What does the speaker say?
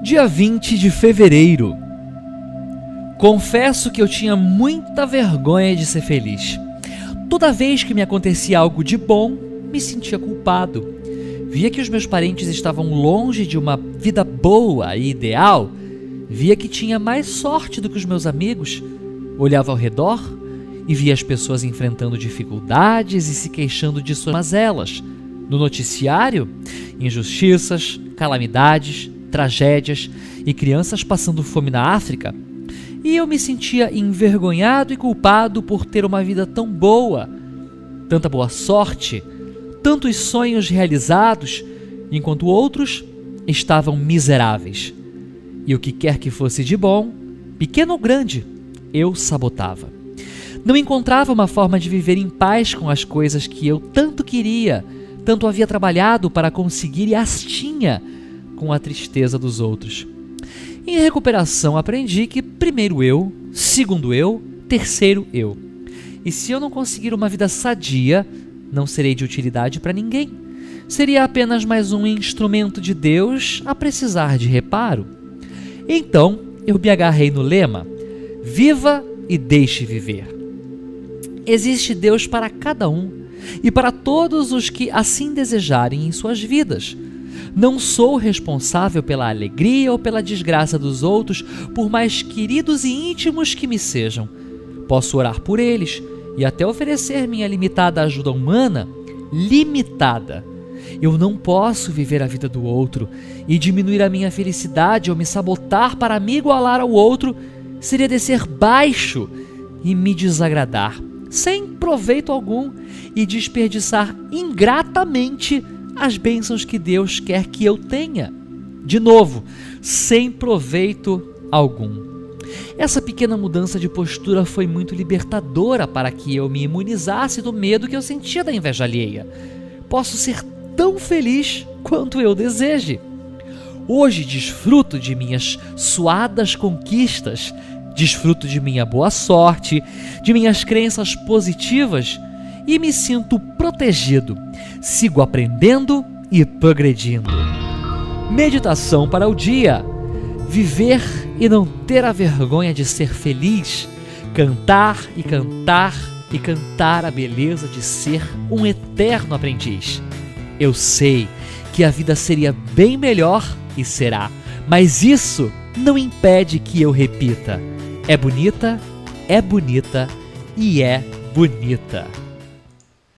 Dia 20 de fevereiro. Confesso que eu tinha muita vergonha de ser feliz. Toda vez que me acontecia algo de bom, me sentia culpado. Via que os meus parentes estavam longe de uma vida boa e ideal. Via que tinha mais sorte do que os meus amigos. Olhava ao redor e via as pessoas enfrentando dificuldades e se queixando de suas mazelas. No noticiário, injustiças, calamidades, tragédias e crianças passando fome na África. E eu me sentia envergonhado e culpado por ter uma vida tão boa, tanta boa sorte, tantos sonhos realizados, enquanto outros estavam miseráveis. E o que quer que fosse de bom, pequeno ou grande, eu sabotava. Não encontrava uma forma de viver em paz com as coisas que eu tanto queria, tanto havia trabalhado para conseguir e as tinha com a tristeza dos outros. Em recuperação, aprendi que primeiro eu, segundo eu, terceiro eu. E se eu não conseguir uma vida sadia, não serei de utilidade para ninguém. Seria apenas mais um instrumento de Deus a precisar de reparo. Então eu me agarrei no lema: viva e deixe viver. Existe Deus para cada um e para todos os que assim desejarem em suas vidas. Não sou responsável pela alegria ou pela desgraça dos outros, por mais queridos e íntimos que me sejam. Posso orar por eles e até oferecer minha limitada ajuda humana, limitada. Eu não posso viver a vida do outro e diminuir a minha felicidade ou me sabotar para me igualar ao outro seria descer baixo e me desagradar, sem proveito algum e desperdiçar ingratamente as bênçãos que Deus quer que eu tenha. De novo, sem proveito algum. Essa pequena mudança de postura foi muito libertadora para que eu me imunizasse do medo que eu sentia da inveja alheia. Posso ser tão feliz quanto eu deseje. Hoje desfruto de minhas suadas conquistas, desfruto de minha boa sorte, de minhas crenças positivas e me sinto protegido. Sigo aprendendo e progredindo. Meditação para o dia. Viver e não ter a vergonha de ser feliz. Cantar e cantar e cantar a beleza de ser um eterno aprendiz. Eu sei que a vida seria bem melhor e será, mas isso não impede que eu repita. É bonita, é bonita e é bonita.